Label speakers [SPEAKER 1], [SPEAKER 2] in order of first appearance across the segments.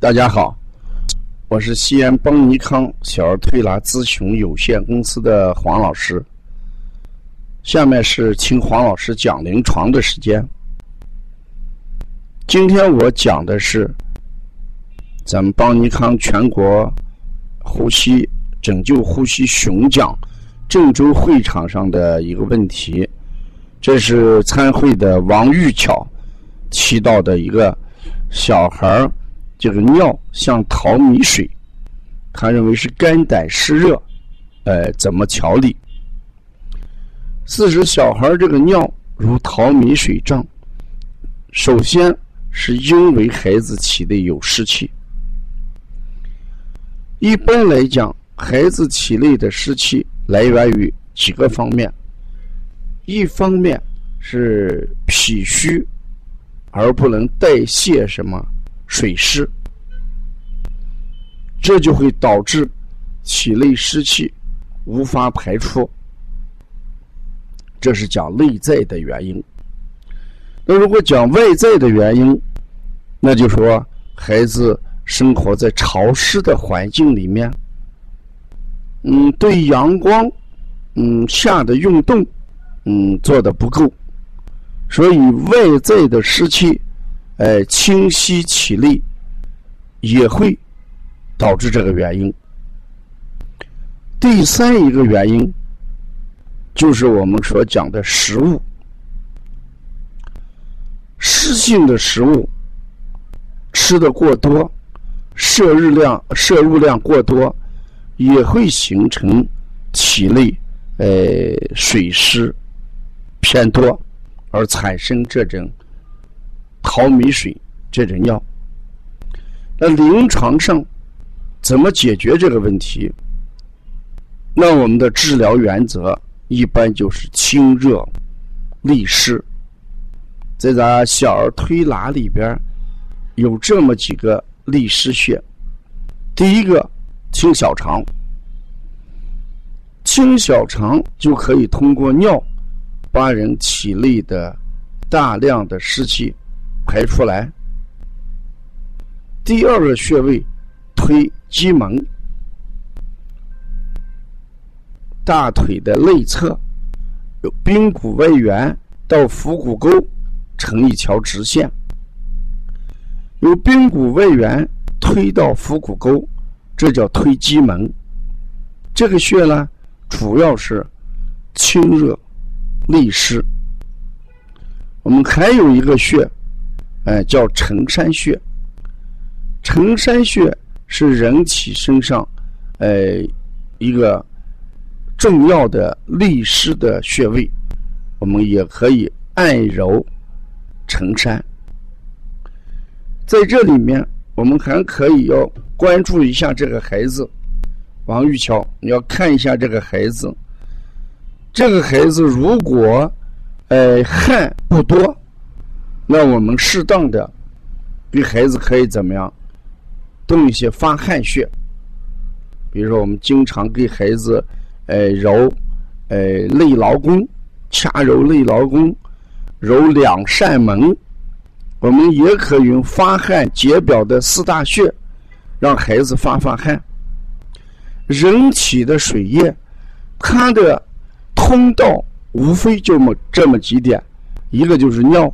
[SPEAKER 1] 大家好，我是西安邦尼康小儿推拿咨询有限公司的黄老师。下面是听黄老师讲临床的时间。今天我讲的是咱们邦尼康全国呼吸拯救呼吸熊奖郑州会场上的一个问题，这是参会的王玉巧提到的一个小孩儿。这个尿像淘米水，他认为是肝胆湿热，呃，怎么调理？四十小孩这个尿如淘米水状，首先是因为孩子体内有湿气。一般来讲，孩子体内的湿气来源于几个方面，一方面是脾虚而不能代谢什么。水湿，这就会导致体内湿气无法排出，这是讲内在的原因。那如果讲外在的原因，那就说孩子生活在潮湿的环境里面，嗯，对阳光，嗯下的运动，嗯做的不够，所以外在的湿气。哎，清晰体内也会导致这个原因。第三一个原因就是我们所讲的食物，湿性的食物吃的过多，摄入量摄入量过多，也会形成体内呃水湿偏多，而产生这种。淘米水这种药，那临床上怎么解决这个问题？那我们的治疗原则一般就是清热利湿。在咱小儿推拿里边有这么几个利湿穴。第一个清小肠，清小肠就可以通过尿把人体内的大量的湿气。排出来。第二个穴位推鸡门，大腿的内侧有髌骨外缘到腹股沟成一条直线，由髌骨外缘推到腹股沟，这叫推鸡门。这个穴呢，主要是清热利湿。我们还有一个穴。哎，叫承山穴。承山穴是人体身上，哎，一个重要的利湿的穴位。我们也可以按揉承山。在这里面，我们还可以要关注一下这个孩子，王玉桥，你要看一下这个孩子。这个孩子如果，呃，汗不多。那我们适当的给孩子可以怎么样动一些发汗穴，比如说我们经常给孩子呃揉呃内劳宫，掐揉内劳宫，揉两扇门。我们也可以用发汗解表的四大穴，让孩子发发汗。人体的水液，它的通道无非就么这么几点，一个就是尿。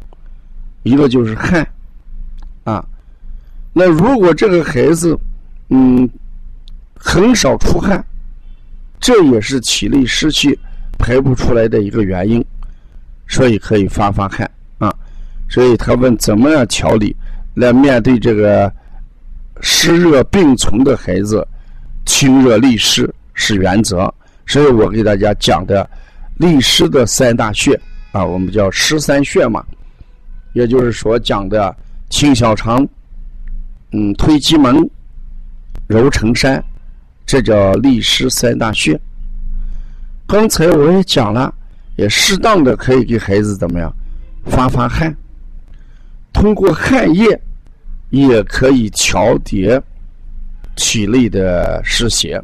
[SPEAKER 1] 一个就是汗，啊，那如果这个孩子，嗯，很少出汗，这也是体内湿气排不出来的一个原因，所以可以发发汗啊。所以他问怎么样调理来面对这个湿热并存的孩子，清热利湿是原则。所以我给大家讲的利湿的三大穴啊，我们叫湿三穴嘛。也就是说，讲的清小肠，嗯，推鸡门，揉承山，这叫利湿三大穴。刚才我也讲了，也适当的可以给孩子怎么样发发汗，通过汗液也可以调节体内的湿邪。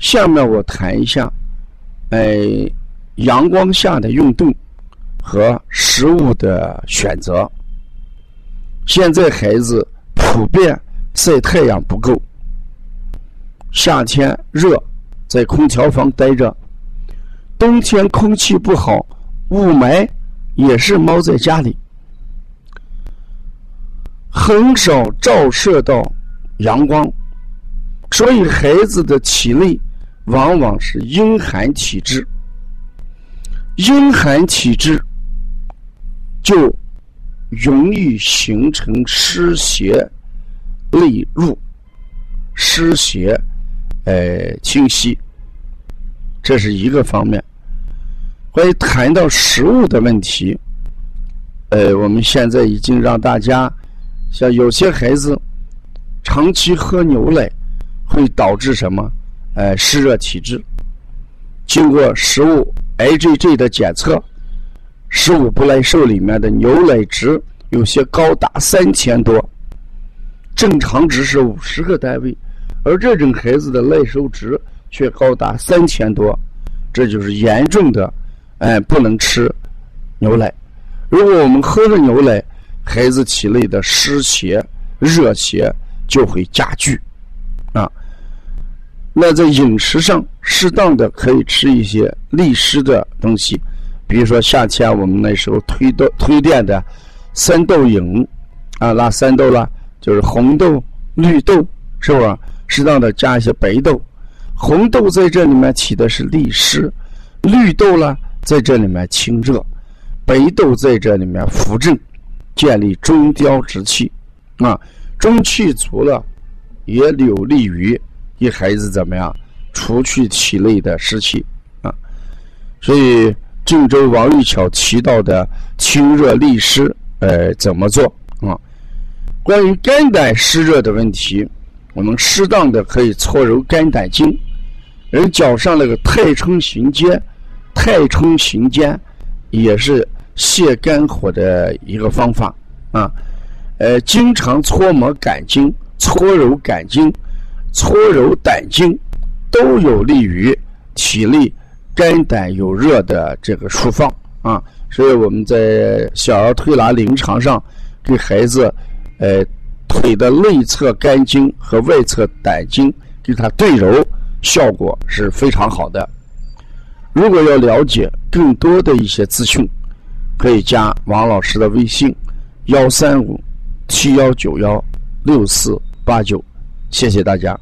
[SPEAKER 1] 下面我谈一下，哎，阳光下的运动。和食物的选择。现在孩子普遍晒太阳不够，夏天热，在空调房待着；冬天空气不好，雾霾也是猫在家里，很少照射到阳光，所以孩子的体内往往是阴寒体质。阴寒体质就容易形成湿邪内入，湿邪呃侵袭，这是一个方面。关于谈到食物的问题，呃，我们现在已经让大家，像有些孩子长期喝牛奶，会导致什么？呃，湿热体质。经过食物。IgG 的检测，食物不耐受里面的牛奶值有些高达三千多，正常值是五十个单位，而这种孩子的耐受值却高达三千多，这就是严重的，哎，不能吃牛奶。如果我们喝了牛奶，孩子体内的湿邪、热邪就会加剧，啊。那在饮食上，适当的可以吃一些利湿的东西，比如说夏天我们那时候推豆推荐的三豆饮，啊，那三豆呢？就是红豆、绿豆，是不是？适当的加一些白豆，红豆在这里面起的是利湿，绿豆呢在这里面清热，白豆在这里面扶正，建立中焦之气，啊，中气足了，也有利于。一孩子怎么样？除去体内的湿气啊，所以郑州王玉巧提到的清热利湿，呃，怎么做啊？关于肝胆湿热的问题，我们适当的可以搓揉肝胆经，人脚上那个太冲行间，太冲行间也是泻肝火的一个方法啊。呃，经常搓摩肝经，搓揉肝经。搓揉胆经，都有利于体内肝胆有热的这个舒放啊。所以我们在小儿推拿临床上，给孩子，呃，腿的内侧肝经和外侧胆经给他对揉，效果是非常好的。如果要了解更多的一些资讯，可以加王老师的微信：幺三五七幺九幺六四八九。谢谢大家。